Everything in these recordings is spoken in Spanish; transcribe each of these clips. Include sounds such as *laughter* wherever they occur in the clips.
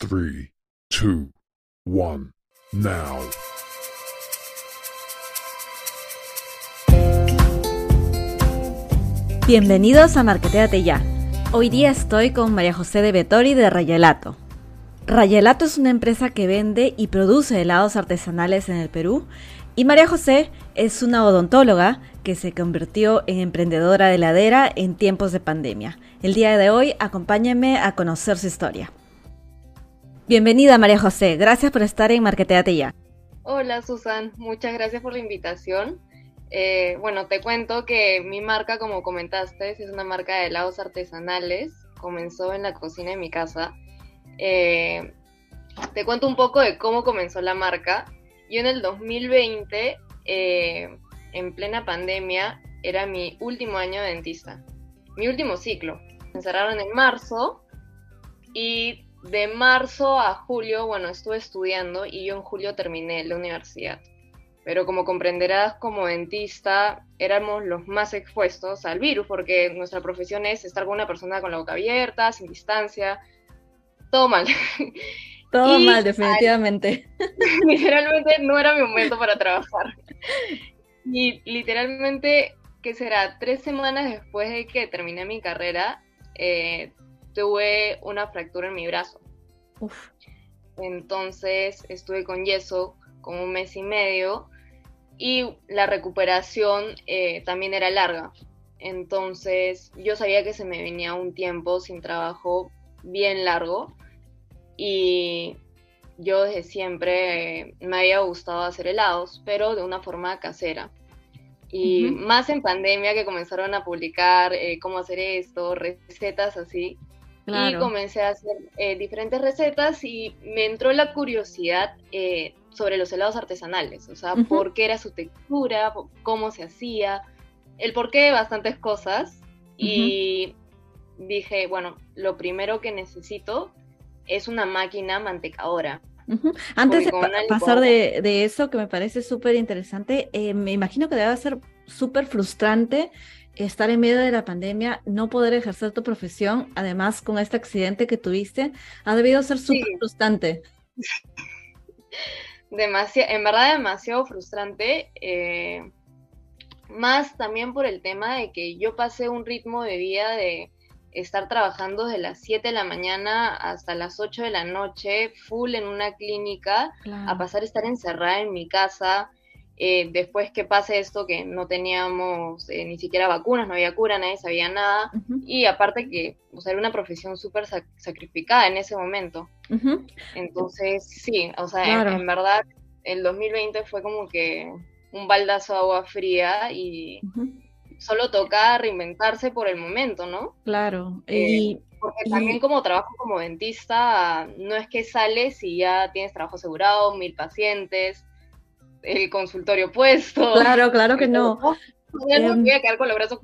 3, 2, 1, now. Bienvenidos a Marqueteate Ya. Hoy día estoy con María José de Vettori de Rayelato. Rayelato es una empresa que vende y produce helados artesanales en el Perú y María José es una odontóloga que se convirtió en emprendedora de heladera en tiempos de pandemia. El día de hoy acompáñenme a conocer su historia. Bienvenida María José, gracias por estar en Marqueteate Ya. Hola Susan, muchas gracias por la invitación. Eh, bueno, te cuento que mi marca, como comentaste, es una marca de helados artesanales. Comenzó en la cocina de mi casa. Eh, te cuento un poco de cómo comenzó la marca. Yo en el 2020, eh, en plena pandemia, era mi último año de dentista. Mi último ciclo. Me encerraron en marzo y de marzo a julio, bueno, estuve estudiando y yo en julio terminé la universidad pero como comprenderás, como dentista éramos los más expuestos al virus, porque nuestra profesión es estar con una persona con la boca abierta, sin distancia, todo mal. *laughs* Todo mal, definitivamente. *laughs* literalmente no era mi momento para trabajar. Y literalmente, ¿qué será? Tres semanas después de que terminé mi carrera, eh, tuve una fractura en mi brazo. Uf. Entonces estuve con yeso como un mes y medio y la recuperación eh, también era larga. Entonces yo sabía que se me venía un tiempo sin trabajo bien largo y yo desde siempre eh, me había gustado hacer helados, pero de una forma casera. Y más en pandemia que comenzaron a publicar eh, cómo hacer esto, recetas así. Y comencé a hacer diferentes recetas y me entró la curiosidad sobre los helados artesanales, o sea, por qué era su textura, cómo se hacía, el por qué de bastantes cosas. Y dije, bueno, lo primero que necesito es una máquina mantecadora. Antes de pasar de, eso, que me parece súper interesante, eh, me imagino que debe ser súper frustrante estar en medio de la pandemia, no poder ejercer tu profesión, además con este accidente que tuviste, ha debido ser súper frustrante. *laughs* demasiado, en verdad demasiado frustrante, eh, más también por el tema de que yo pasé un ritmo de vida de estar trabajando de las 7 de la mañana hasta las 8 de la noche, full en una clínica, a pasar a estar encerrada en mi casa, eh, después que pase esto, que no teníamos eh, ni siquiera vacunas, no había cura, nadie sabía nada. Y aparte que o sea, era una profesión súper sacrificada en ese momento. Entonces, sí, o sea, en, verdad, el 2020 fue como que un baldazo de agua fría y solo toca reinventarse por el momento, ¿no? Claro. Eh, porque también como trabajo como dentista, no es que sales y ya tienes trabajo asegurado, mil pacientes, el consultorio puesto. Claro, claro que no. Em, voy a quedar con los brazos.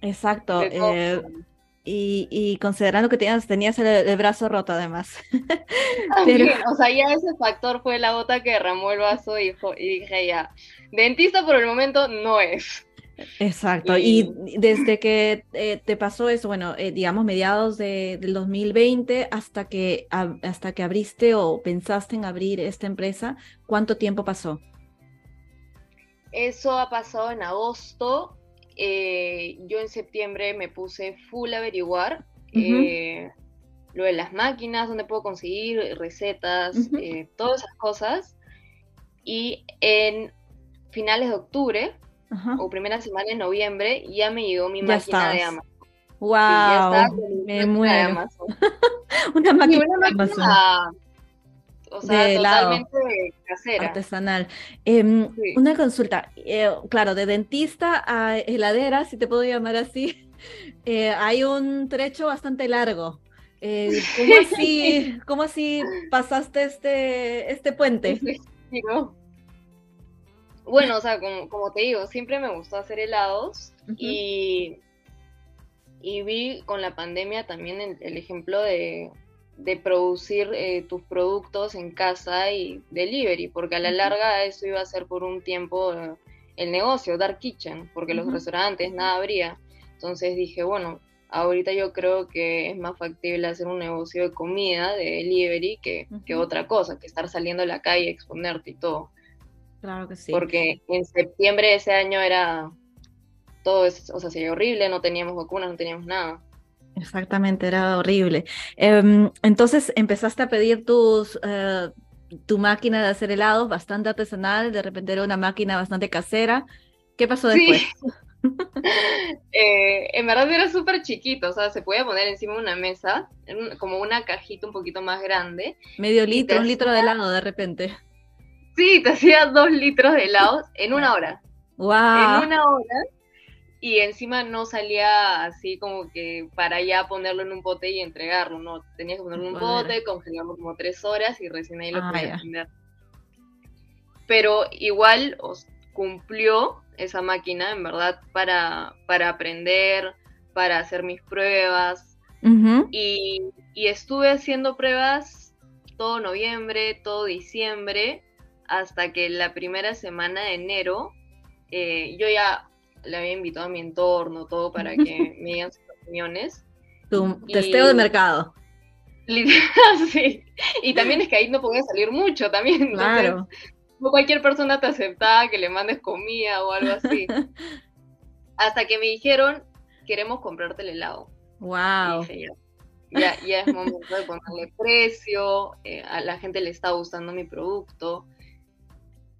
Exacto. Eh, y, considerando que tenías, tenías el, brazo roto además. O sea, ya ese factor fue la gota que derramó el vaso y, dije ya, dentista por el momento no es. Exacto, y, desde que eh, te pasó eso, bueno, eh, digamos mediados de, del 2020 hasta que, hasta que abriste o pensaste en abrir esta empresa, ¿cuánto tiempo pasó? Eso ha pasado en agosto. Eh, yo en septiembre me puse full a averiguar lo de las máquinas, dónde puedo conseguir recetas, todas esas cosas. Y en finales de octubre o primera semana de noviembre, ya me llegó mi máquina de Amazon. ¡Wow! me muero. una máquina, de *laughs* Amazon. O sea, totalmente casera. Artesanal. Em, una consulta. Eh, claro, de dentista a heladera, si te puedo llamar así, *laughs* eh, hay un trecho bastante largo. Eh, ¿cómo, *laughs* así, ¿Cómo así pasaste este, este puente? Sí, bueno, o sea, como, te digo, siempre me gustó hacer helados y, y vi con la pandemia también el, ejemplo de, producir eh, tus productos en casa y delivery, porque a la larga eso iba a ser por un tiempo el negocio, Dark Kitchen, porque los restaurantes nada habría. Entonces dije, bueno, ahorita yo creo que es más factible hacer un negocio de comida, de delivery, que, que otra cosa, que estar saliendo a la calle, exponerte y todo. Claro que sí. Porque en septiembre de ese año era todo, es- o sea, sería horrible, no teníamos vacunas, no teníamos nada. Exactamente, era horrible. Em, entonces empezaste a pedir tus, eh, tu máquina de hacer helados bastante artesanal, de repente era una máquina bastante casera. ¿Qué pasó Sí. después? *laughs* Eh, en verdad era súper chiquito, o sea, se podía poner encima de una mesa, como una cajita un poquito más grande. Medio litro, un litro de helado de repente. Sí, te hacía dos litros de helados en una hora. ¡Wow! En una hora. Y encima no salía así como que para ya ponerlo en un pote y entregarlo, no. Tenías que ponerlo en un pote, congelarlo como tres horas y recién ahí lo Ah, podías vender. Pero igual os cumplió esa máquina, en verdad, para, para aprender, para hacer mis pruebas. Y, y estuve haciendo pruebas todo noviembre, todo diciembre, hasta que la primera semana de enero eh, yo ya le había invitado a mi entorno, todo para que *laughs* me digan sus opiniones. Tu Y- testeo de mercado. *laughs* Sí. Y también es que ahí no podía salir mucho también. entonces, Claro. no cualquier persona te aceptaba que le mandes comida o algo así. *laughs* Hasta que me dijeron, queremos comprarte el helado. Wow. dije, ya, ya, ya es momento de ponerle precio, eh, a la gente le está gustando mi producto.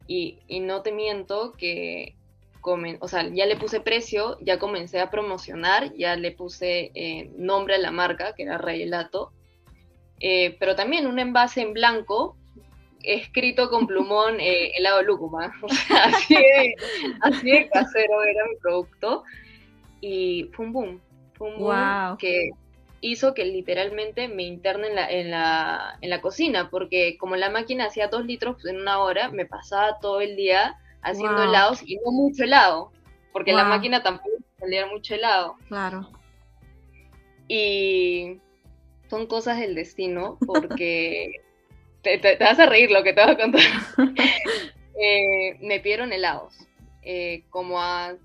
Y, y no te miento que, comen, o sea, ya le puse precio, ya comencé a promocionar, ya le puse eh, nombre a la marca, que era Rayelato, eh, pero también un envase en blanco, escrito con plumón *laughs* eh, helado lúcuma. *laughs* O sea, así de, así de casero era mi producto. Y fue un boom, fue un boom Wow. que hizo que literalmente me interne en la, en, la, en la cocina, porque como la máquina hacía dos litros pues, en una hora, me pasaba todo el día haciendo Wow. helados y no mucho helado, porque la máquina tampoco salía mucho helado. Claro. Y son cosas del destino, porque *laughs* te, te- te vas a reír lo que te voy a contar. *laughs* Eh, me pidieron helados, eh, como a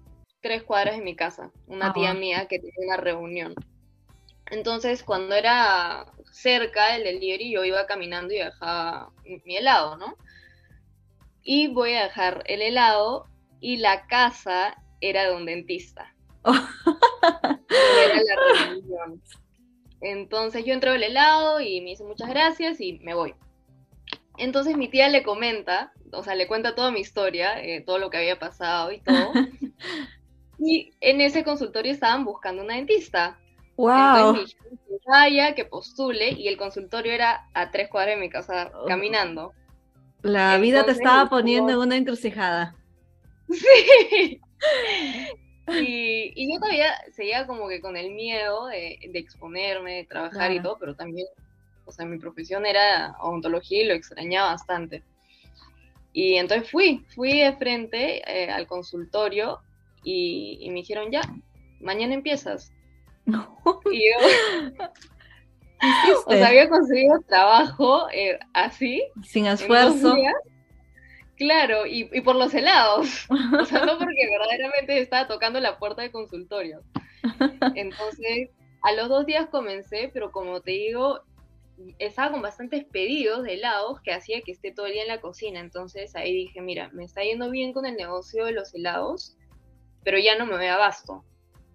tres cuadras de mi casa, una tía Ajá. mía que tenía una reunión. Entonces, cuando era cerca del delivery, yo iba caminando y dejaba mi helado, ¿no? Y voy a dejar el helado y la casa era de un dentista. Era la reunión. Entonces yo entrego el helado y me dice muchas gracias y me voy. Entonces mi tía le comenta, o sea, le cuenta toda mi historia, eh, todo lo que había pasado y todo. *laughs* Y en ese consultorio estaban buscando una dentista. Wow. Entonces vaya, que postule, y el consultorio era a tres cuadras de mi casa Oh. caminando. La vida te estaba poniendo en una encrucijada. *laughs* Sí. Y, y yo todavía seguía como que con el miedo de, de exponerme, de trabajar y todo, pero también, o sea, mi profesión era odontología y lo extrañaba bastante. Y entonces fui, fui de frente eh, al consultorio y, y me dijeron, ya, mañana empiezas. *laughs* Y yo, o sea, había conseguido trabajo eh, así, Sin esfuerzo. días. Claro, y, y por los helados. *laughs* O sea, no porque verdaderamente estaba tocando la puerta del consultorio. Entonces, a los dos días comencé, pero como te digo, estaba con bastantes pedidos de helados que hacía que esté todo el día en la cocina. Entonces ahí dije, mira, me está yendo bien con el negocio de los helados, pero ya no me voy a abasto.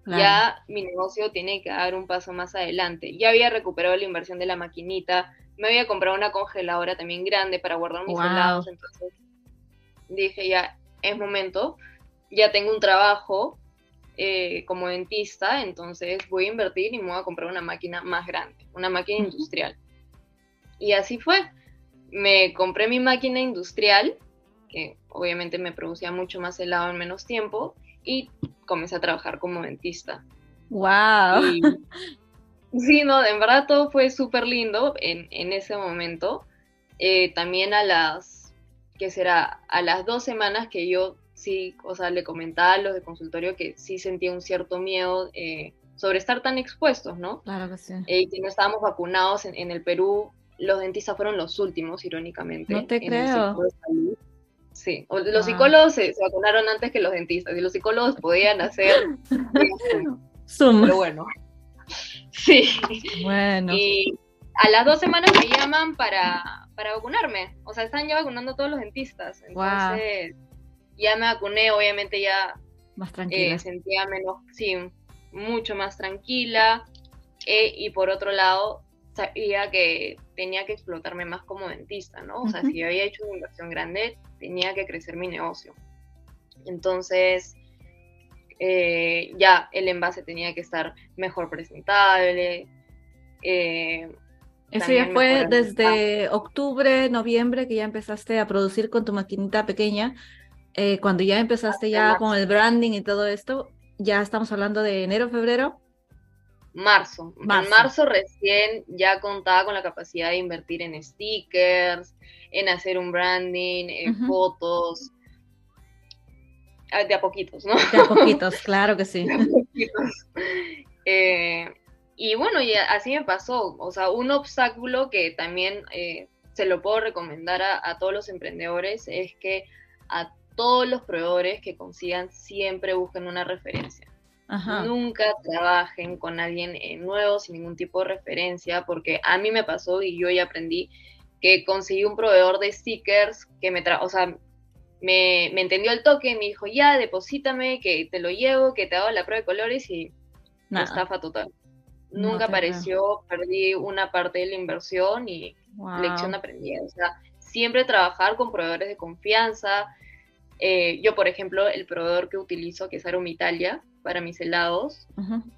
Claro. Ya mi negocio tiene que dar un paso más adelante. Ya había recuperado la inversión de la maquinita, me había comprado una congeladora también grande para guardar mis Wow. helados. Entonces dije, ya es momento, ya tengo un trabajo eh, como dentista, entonces voy a invertir y me voy a comprar una máquina más grande, una máquina industrial. Y así fue. Me compré mi máquina industrial, que obviamente me producía mucho más helado en menos tiempo, y comencé a trabajar como dentista. Wow. Y, *laughs* sí, no, en verdad todo fue súper lindo en, en ese momento. Eh, también a las, ¿qué será? A las dos semanas que yo sí, o sea, le comentaba a los de consultorio que sí sentía un cierto miedo eh, sobre estar tan expuestos, ¿no? Claro que sí. Eh, y que no estábamos vacunados en, en el Perú. Los dentistas fueron los últimos, irónicamente. No te en el creo. sector de salud. Sí, los Wow. psicólogos se, se vacunaron antes que los dentistas y los psicólogos podían hacer, *laughs* Zoom. pero bueno. Sí. Bueno. Y a las dos semanas me llaman para, para vacunarme. O sea, están ya vacunando a todos los dentistas. Entonces, ya me vacuné, obviamente ya más tranquila. Eh, sentía menos, sí, mucho más tranquila. Eh, y por otro lado, sabía que tenía que explotarme más como dentista, ¿no? O sea, si había hecho una inversión grande, tenía que crecer mi negocio. Entonces, eh, ya el envase tenía que estar mejor presentable. Eh, Eso ya fue desde octubre, noviembre, que ya empezaste a producir con tu maquinita pequeña. Eh, cuando ya empezaste ya con el branding y todo esto, ya estamos hablando de enero, febrero. Marzo. En marzo recién ya contaba con la capacidad de invertir en stickers, en hacer un branding, en fotos, Ah, de a poquitos, ¿no? De a poquitos, *laughs* claro que sí. Eh, y bueno, y así me pasó. O sea, un obstáculo que también eh, se lo puedo recomendar a, todos los emprendedores es que a todos los proveedores que consigan siempre busquen una referencia. Nunca trabajen con alguien eh, nuevo sin ningún tipo de referencia, porque a mí me pasó y yo ya aprendí que conseguí un proveedor de stickers que me tra o sea, me, entendió el toque, me dijo, ya, deposítame, que te lo llevo, que te hago la prueba de colores y Nada. estafa total. Nunca apareció, perdí una parte de la inversión y lección aprendida. O sea, siempre trabajar con proveedores de confianza. Eh, yo, por ejemplo, el proveedor que utilizo, que es Arum Italia, para mis helados,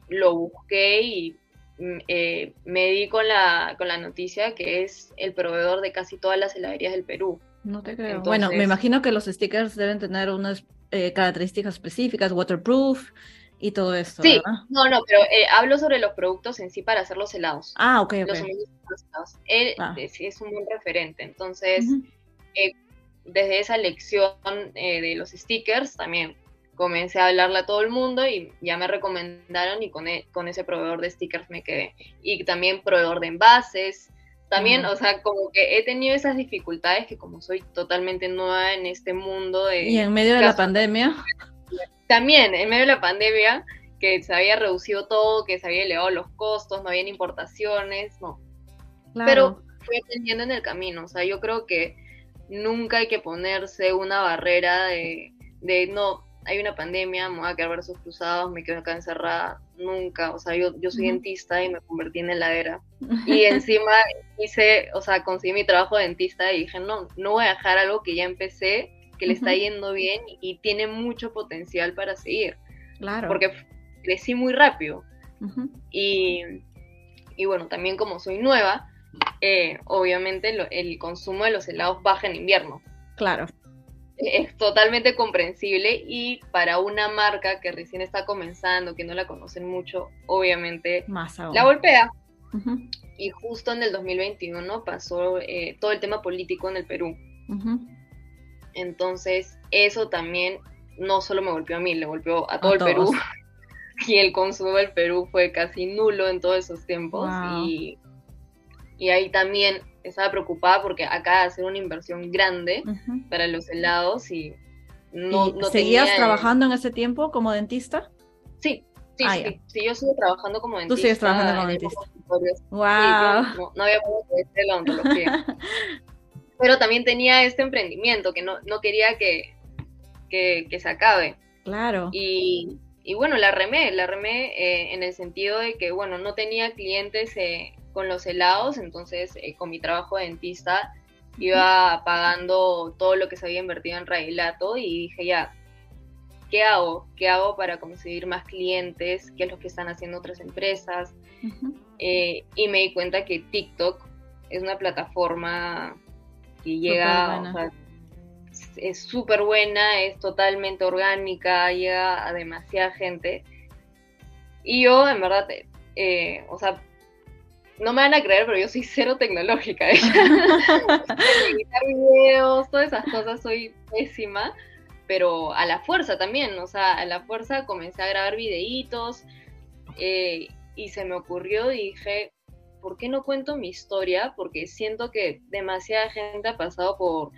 lo busqué y mm, eh, me di con la, con la noticia que es el proveedor de casi todas las heladerías del Perú. No te creo. Bueno, me imagino que los stickers deben tener unas eh, características específicas, waterproof y todo esto. Sí, no, no, pero eh, hablo sobre los productos en sí para hacer los helados. Ah, ok, ok. Los helados. Él ah. es, un buen referente. Entonces, eh, desde esa lección de los stickers también comencé a hablarle a todo el mundo y ya me recomendaron y con, e, con ese proveedor de stickers me quedé. Y también proveedor de envases también, o sea, como que he tenido esas dificultades que como soy totalmente nueva en este mundo de... Y en medio de la pandemia. También, en medio de la pandemia, que se había reducido todo, que se había elevado los costos, no habían importaciones, no. Pero fui aprendiendo en el camino, o sea, yo creo que nunca hay que ponerse una barrera de, de no, hay una pandemia, me voy a quedar brazos cruzados, me quedo acá encerrada, nunca, o sea, yo, yo soy dentista y me convertí en heladera. *laughs* Y encima hice, o sea, conseguí mi trabajo de dentista y dije, no, no voy a dejar algo que ya empecé, que le está yendo bien y tiene mucho potencial para seguir. Claro. Porque crecí muy rápido. y, y, bueno, también como soy nueva, eh, obviamente el consumo de los helados baja en invierno. Claro es totalmente comprensible y para una marca que recién está comenzando, que no la conocen mucho, obviamente la golpea. Y justo en el 2021 pasó eh, todo el tema político en el Perú. Entonces, eso también no solo me golpeó a mí, le golpeó a todo el Perú. *laughs* y el consumo del Perú fue casi nulo en todos esos tiempos. Y, y ahí también estaba preocupada porque acá hacer una inversión grande para los helados y no, ¿Seguías trabajando en ese tiempo como dentista? Sí, sí, ah, sí, sí, yo sigo trabajando como dentista. Tú sigues trabajando como dentista. Wow. no, había podido hacer la odontología. *laughs* Pero también tenía este emprendimiento que no, no quería que, que, se acabe. Claro. Y, y bueno, la remé, la remé eh, en el sentido de que, bueno, no tenía clientes eh, con los helados, entonces eh, con mi trabajo de dentista iba pagando todo lo que se había invertido en Railato y dije ya, ¿qué hago? ¿Qué hago para conseguir más clientes? ¿Qué es lo que están haciendo otras empresas? Eh, y me di cuenta que TikTok es una plataforma que llega, es súper buena, es totalmente orgánica, llega a demasiada gente. Y yo, en verdad, eh, o sea, no me van a creer, pero yo soy cero tecnológica. ¿eh? *laughs* editar videos, todas esas cosas, soy pésima, pero a la fuerza también, o sea, a la fuerza comencé a grabar videitos eh, y se me ocurrió, dije, ¿por qué no cuento mi historia? Porque siento que demasiada gente ha pasado por,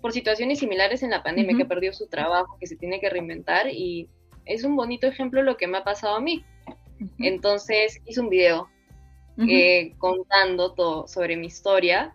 por situaciones similares en la pandemia, que perdió su trabajo, que se tiene que reinventar y es un bonito ejemplo lo que me ha pasado a mí. Entonces hice un video eh, contando todo sobre mi historia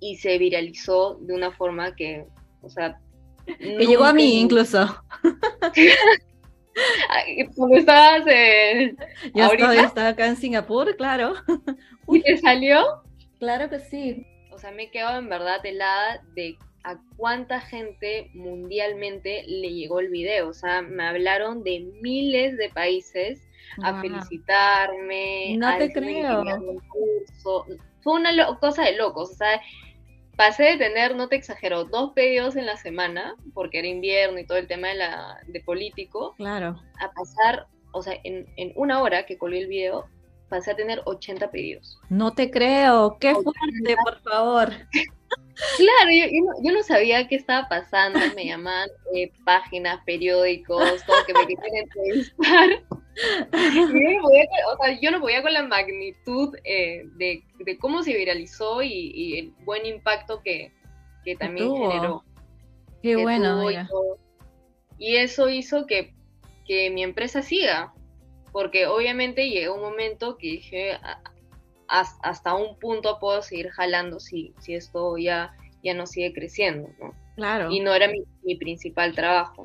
y se viralizó de una forma que, o sea... Que llegó a mí incluso. *laughs* Cuando estabas en... Yo estaba acá en Singapur, claro. *laughs* ¿Y te salió? Claro que sí. O sea, me he quedado en verdad helada de a cuánta gente mundialmente le llegó el video. O sea, me hablaron de miles de países a felicitarme. No te creo. Fue una cosa de locos. O sea, pasé de tener, no te exagero, dos pedidos en la semana, porque era invierno y todo el tema de, la, de político. Claro. A pasar, o sea, en, en una hora que colgué el video, pasé a tener 80 pedidos. No te creo, qué fuerte, por favor. *laughs* Claro, yo, no, sabía qué estaba pasando, me llamaban eh, páginas, periódicos, todo que me querían *laughs* entrevistar. O sea, yo no podía con la magnitud eh, de, cómo se viralizó y, el buen impacto que, también generó. Qué bueno. Y, eso hizo que, que mi empresa siga, porque obviamente llegó un momento que dije, hasta un punto puedo seguir jalando si, si esto ya, ya no sigue creciendo, ¿no? Claro. Y no era mi, principal trabajo.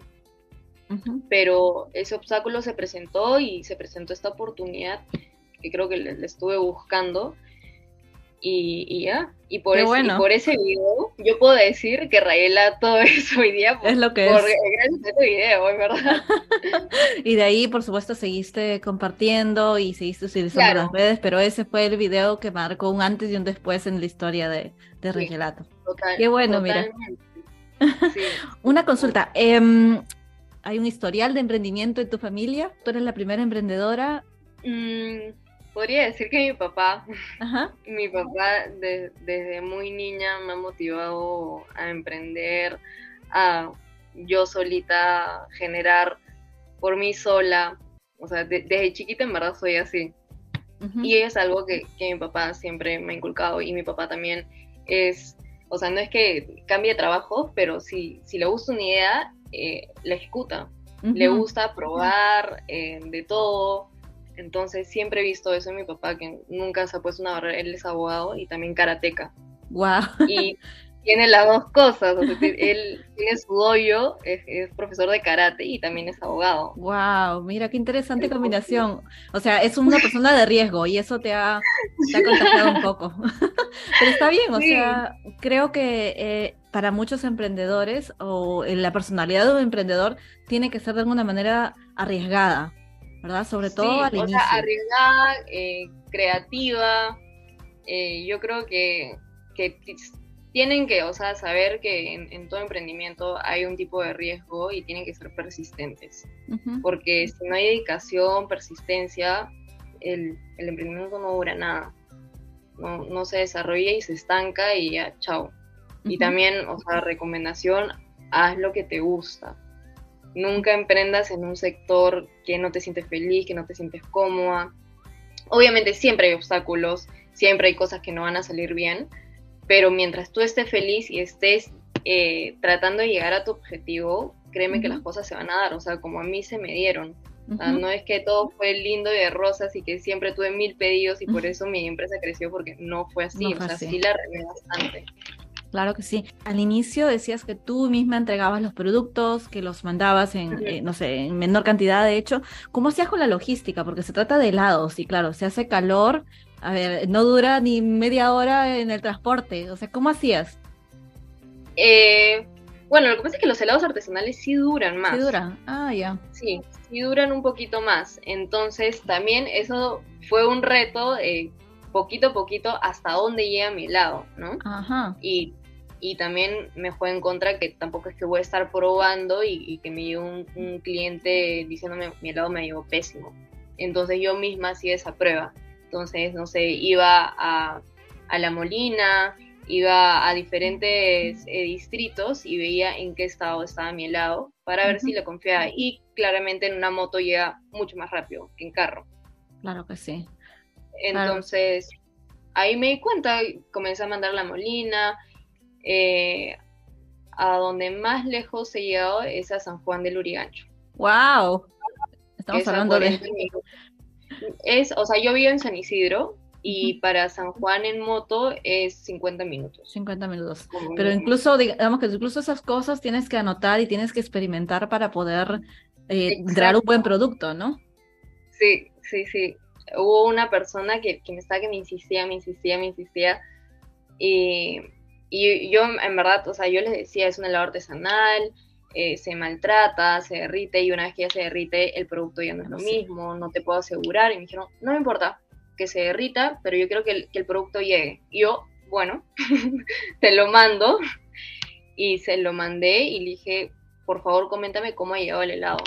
Pero ese obstáculo se presentó y se presentó esta oportunidad que creo que le estuve buscando y, ya, y por, ese, por ese video yo puedo decir que Rayela todo *laughs* eso hoy día es lo que es. gracias a este video, ¿verdad? *laughs* y de ahí, por supuesto, seguiste compartiendo y seguiste utilizando las redes, pero ese fue el video que marcó un antes y un después en la historia de, de Rayelato. Qué bueno, mira. *laughs* Una consulta. Em, ¿Hay un historial de emprendimiento en tu familia? ¿Tú eres la primera emprendedora? Mm, podría decir que mi papá, mi papá desde muy niña me ha motivado a emprender, a yo solita generar por mí sola. O sea, desde chiquita en verdad soy así. Y es algo que, mi papá siempre me ha inculcado y mi papá también es, o sea, no es que cambie trabajo, pero si, si le gusta una idea, eh, la ejecuta. Le gusta probar eh, de todo, entonces siempre he visto eso en mi papá, que nunca se ha puesto una barrera. Él es abogado y también karateca. Wow. Y tiene las dos cosas. él tiene su doyo, es, profesor de karate y también es abogado. Wow, mira qué interesante combinación. O sea, es una persona de riesgo y eso te ha, te contagiado un poco. *laughs* Pero está bien, o sea, creo que eh, para muchos emprendedores o la personalidad de un emprendedor tiene que ser de alguna manera arriesgada. ¿verdad? Sobre todo al o inicio. Sea, arriesgada, eh, creativa. Eh, yo creo que, que, tienen que, o sea, saber que en, todo emprendimiento hay un tipo de riesgo y tienen que ser persistentes. Porque si no hay dedicación, persistencia, el, el emprendimiento no dura nada. No, no, se desarrolla y se estanca y ya, chao. Y también, o sea, recomendación, haz lo que te gusta Nunca emprendas en un sector que no te sientes feliz, que no te sientes cómoda. Obviamente siempre hay obstáculos, siempre hay cosas que no van a salir bien, pero mientras tú estés feliz y estés eh, tratando de llegar a tu objetivo, créeme que las cosas se van a dar, o sea, como a mí se me dieron. no es que todo fue lindo y de rosas y que siempre tuve mil pedidos y por eso mi empresa creció, porque no fue así, o sea, sí la remé bastante. Claro que sí. Al inicio decías que tú misma entregabas los productos, que los mandabas en, eh, no sé, en menor cantidad, de hecho. ¿Cómo hacías con la logística? Porque se trata de helados y claro, se hace calor, a ver, no dura ni media hora en el transporte. O sea, ¿cómo hacías? Eh, bueno, lo que pasa es que los helados artesanales sí duran más. Sí duran, ah, ya. Sí, sí duran un poquito más. Entonces, también eso fue un reto, eh, poquito a poquito, hasta dónde llega mi helado, ¿no? Ajá. Y y también me juega en contra que tampoco es que voy a estar probando y, que me llegue un, cliente diciéndome mi helado me llegó pésimo. Entonces yo misma hacía esa prueba. Entonces, no sé, iba a, La Molina, iba a diferentes eh, distritos y veía en qué estado estaba mi helado para ver si le confiaba. Y claramente en una moto llega mucho más rápido que en carro. Claro que sí. Entonces, ahí me di cuenta, comencé a mandar La Molina, eh, a donde más lejos he llegado es a San Juan del Urigancho. ¡Wow! Estamos hablando de... Es, o sea, yo vivo en San Isidro, y para San Juan en moto es 50 minutos. 50 minutos. Pero incluso, digamos que incluso esas cosas tienes que anotar y tienes que experimentar para poder eh, dar un buen producto, ¿no? Sí, sí, sí. Hubo una persona que, que me estaba que me insistía, me insistía, me insistía. Y, y yo, en verdad, o sea, yo les decía, es un helado artesanal, eh, se maltrata, se derrite, y una vez que ya se derrite, el producto ya no es lo mismo, no te puedo asegurar. Y me dijeron, no me importa, que se derrita, pero yo quiero que el, producto llegue. yo, bueno, *laughs* te lo mando. Y se lo mandé y le dije, por favor, coméntame cómo ha llegado el helado.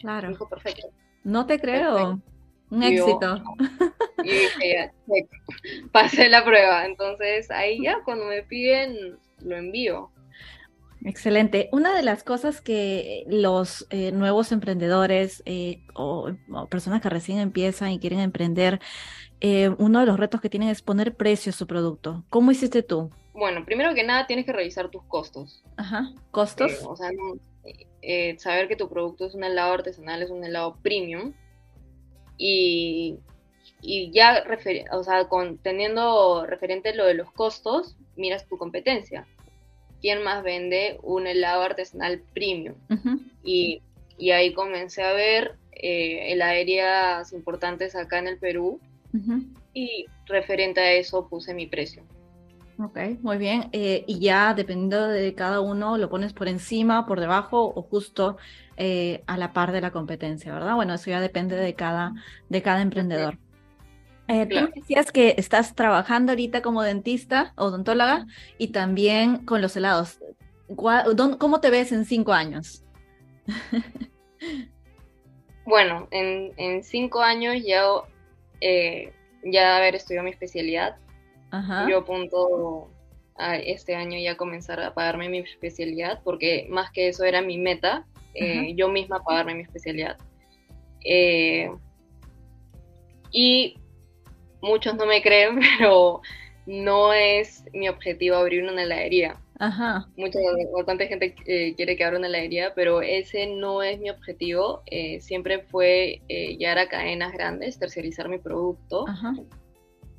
Claro. dijo, perfecto. No te creo. Un éxito. y dije, ya, *laughs* pasé la prueba. Entonces, ahí ya, cuando me piden, lo envío. Excelente. Una de las cosas que los eh, nuevos emprendedores eh, o, personas que recién empiezan y quieren emprender, eh, uno de los retos que tienen es poner precio a su producto. ¿Cómo hiciste tú? Bueno, primero que nada tienes que revisar tus costos. Ajá. ¿Costos? o sea, saber que tu producto es un helado artesanal, es un helado premium. Y, y ya, o sea, con, teniendo referente lo de los costos, miras tu competencia quién más vende un helado artesanal premium. y, ahí comencé a ver eh, heladerías importantes acá en el Perú y referente a eso puse mi precio. Ok, muy bien. Eh, y ya dependiendo de cada uno, lo pones por encima, por debajo o justo eh, a la par de la competencia, ¿verdad? Bueno, eso ya depende de cada, de cada emprendedor. Eh, tú decías que estás trabajando ahorita como dentista, o odontóloga, y también con los helados. ¿Cómo te ves en cinco años? bueno, en, cinco años ya, eh, ya haber estudiado mi especialidad. Yo apunto a este año ya comenzar a pagarme mi especialidad, porque más que eso era mi meta, eh, yo misma pagarme mi especialidad. Eh, y muchos no me creen, *laughs* pero no es mi objetivo abrir una heladería. Ajá. Mucha, bastante gente eh, quiere que abra una heladería, pero ese no es mi objetivo. Eh, siempre fue eh, llegar a cadenas grandes, tercerizar mi producto. Ajá.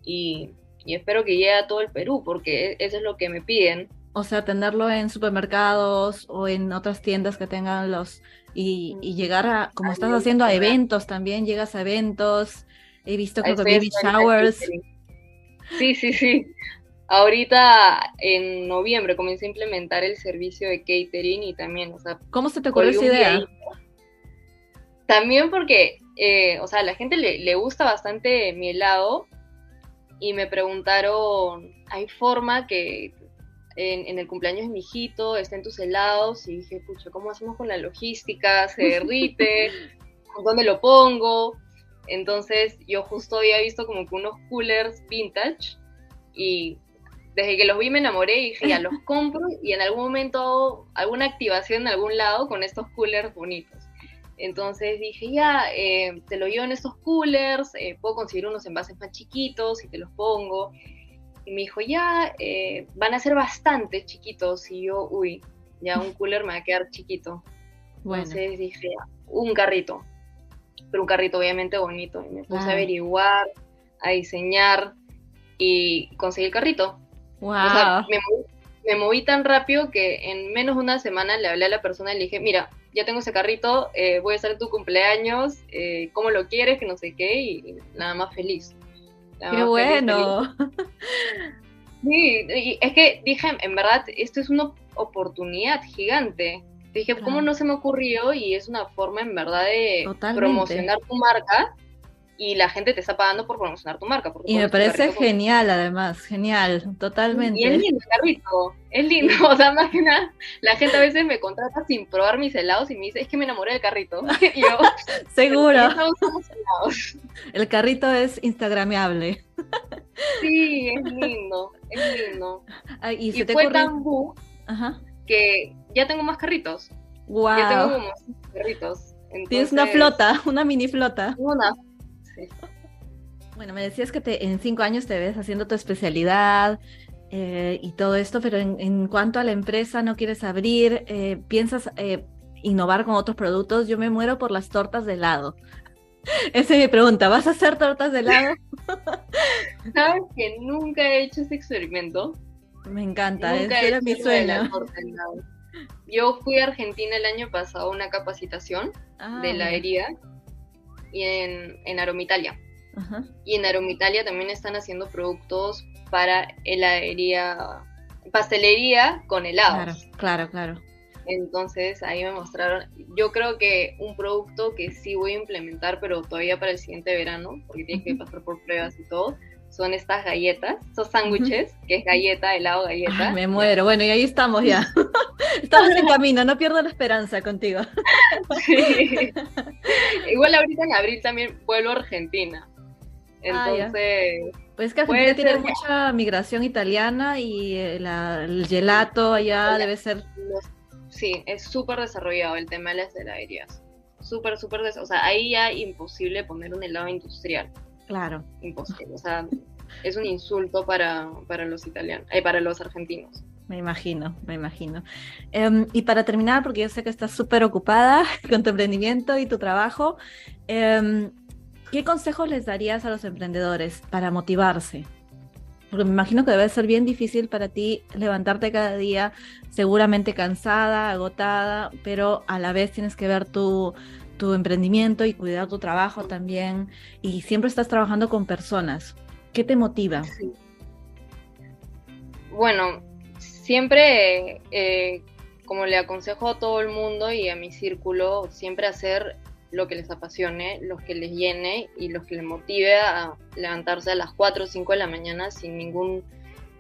Y, espero que llegue a todo el Perú, porque e, eso es lo que me piden. O sea, tenerlo en supermercados o en otras tiendas que tengan los... Y, y llegar a, como estás haciendo, a eventos también, llegas a eventos He visto que baby showers. Sí, sí, sí. Ahorita en noviembre comencé a implementar el servicio de catering y también, o sea... ¿Cómo se te ocurrió esa idea? También porque, eh, o sea, a la gente le, gusta bastante mi helado y me preguntaron, ¿hay forma que en, el cumpleaños de mi hijito estén tus helados? Y dije, pucha, ¿cómo hacemos con la logística? ¿Se derrite? *laughs* ¿Dónde lo pongo? Entonces yo justo había visto como que unos coolers vintage y desde que los vi me enamoré y dije, ya los compro y en algún momento hago alguna activación en algún lado con estos coolers bonitos. Entonces dije, ya, eh, te lo llevo en estos coolers, eh, puedo conseguir unos envases más chiquitos y te los pongo. Y me dijo, ya, eh, van a ser bastante chiquitos. Y yo, uy, ya un cooler me va a quedar chiquito. Entonces dije, un carrito pero un carrito obviamente bonito. Y me puse a averiguar, a diseñar y conseguí el carrito. Wow. me, moví, tan rápido que en menos de una semana le hablé a la persona y le dije, mira, ya tengo ese carrito, eh, voy a hacer tu cumpleaños, eh, ¿cómo lo quieres? Que no sé qué, y, nada más feliz. ¡Qué bueno! *laughs* Sí, y es que dije, en verdad, esto es una oportunidad gigante. Dije, ¿cómo no se me ocurrió? Y es una forma en verdad de promocionar tu marca y la gente te está pagando por promocionar tu marca. Y me parece genial, además, genial, totalmente. Y es lindo el carrito, es lindo, *laughs* o sea, más que nada, la gente a veces me contrata sin probar mis helados y me dice, es que me enamoré del carrito. *laughs* Y yo, *laughs* seguro. El carrito es instagrameable. Sí, es lindo, es lindo. y, se te fue tan Ajá que ya tengo más carritos. Wow. Ya tengo como carritos. Tienes una flota, una mini flota. Una. Sí. Bueno, me decías que te, en cinco años te ves haciendo tu especialidad eh, y todo esto, pero en, cuanto a la empresa, no quieres abrir, eh, piensas eh, innovar con otros productos. Yo me muero por las tortas de helado. *laughs* Esa es mi pregunta. ¿Vas a hacer tortas de helado? *laughs* Sabes que nunca he hecho ese experimento. Me encanta, ese era mi sueño. Yo fui a Argentina el año pasado a una capacitación ah, de la herida y en, en Aromitalia. Y en Aromitalia también están haciendo productos para heladería, pastelería con helados. Claro, claro, claro. Entonces ahí me mostraron, yo creo que un producto que sí voy a implementar, pero todavía para el siguiente verano, porque tiene que pasar por pruebas y todo, son estas galletas, estos sándwiches, que es galleta, helado, galleta. me muero, bueno, y ahí estamos ya. *laughs* estamos en camino, no pierdo la esperanza contigo. Igual ahorita en abril también vuelvo a Argentina. Ah, Entonces... pues que Argentina tiene mucha migración italiana y el, gelato allá debe ser... Sí, es súper desarrollado el tema de las heladerías. Súper, súper, o sea, ahí ya imposible poner un helado industrial. Claro. Imposible. O sea, es un insulto para, para los italianos, eh, para los argentinos. Me imagino, me imagino. Em, y para terminar, porque yo sé que estás súper ocupada *laughs* con tu emprendimiento y tu trabajo, em, ¿qué consejos les darías a los emprendedores para motivarse? Porque me imagino que debe ser bien difícil para ti levantarte cada día, seguramente cansada, agotada, pero a la vez tienes que ver tu, tu emprendimiento y cuidar tu trabajo también. Y siempre estás trabajando con personas. ¿Qué te motiva? Bueno, siempre, eh, como le aconsejo a todo el mundo y a mi círculo, siempre hacer lo que les apasione, lo que les llene y lo que les motive a levantarse a las 4 o 5 de la mañana sin ningún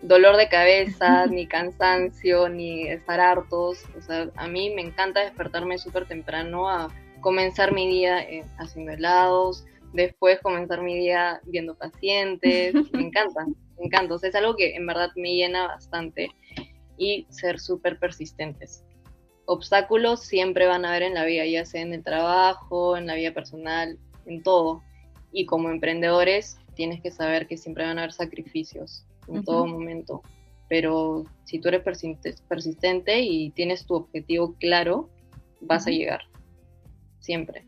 dolor de cabeza, *laughs* ni cansancio, ni estar hartos. O sea, a mí me encanta despertarme súper temprano a comenzar mi día eh, haciendo helados, después comenzar mi día viendo pacientes, *laughs* me encanta, me encanta, o sea, es algo que en verdad me llena bastante y ser súper persistentes. Obstáculos siempre van a haber en la vida, ya sea en el trabajo, en la vida personal, en todo. Y como emprendedores tienes que saber que siempre van a haber sacrificios en todo momento. Pero si tú eres persistente y tienes tu objetivo claro, vas a llegar siempre.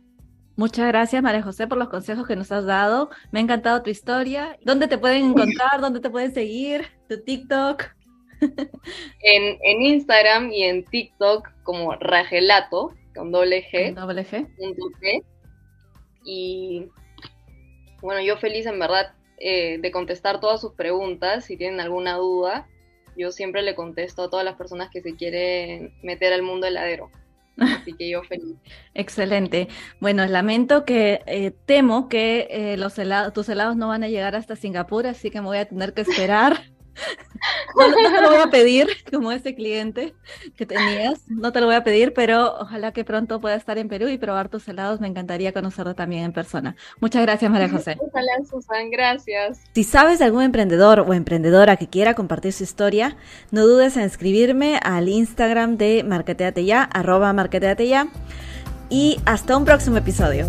Muchas gracias, María José, por los consejos que nos has dado. Me ha encantado tu historia. ¿Dónde te pueden encontrar? ¿Dónde te pueden seguir? ¿Tu TikTok? *laughs* en, Instagram y en TikTok como Ragelato, con doble G. doble G. Y bueno, yo feliz en verdad eh, de contestar todas sus preguntas. Si tienen alguna duda, yo siempre le contesto a todas las personas que se quieren meter al mundo heladero. Así que yo feliz. Excelente. Bueno, lamento que eh, temo que eh, los helados, tus helados no van a llegar hasta Singapur, así que me voy a tener que esperar *laughs* *laughs* no, te lo voy a pedir, como ese cliente que tenías, no te lo voy a pedir, pero ojalá que pronto pueda estar en Perú y probar tus helados. Me encantaría conocerlo también en persona. Muchas gracias, María José. *laughs* Ojalá, Susan, gracias. Si sabes de algún emprendedor o emprendedora que quiera compartir su historia, no dudes en escribirme al Instagram de Marketeate Ya, arroba Marketeate Ya. Y hasta un próximo episodio.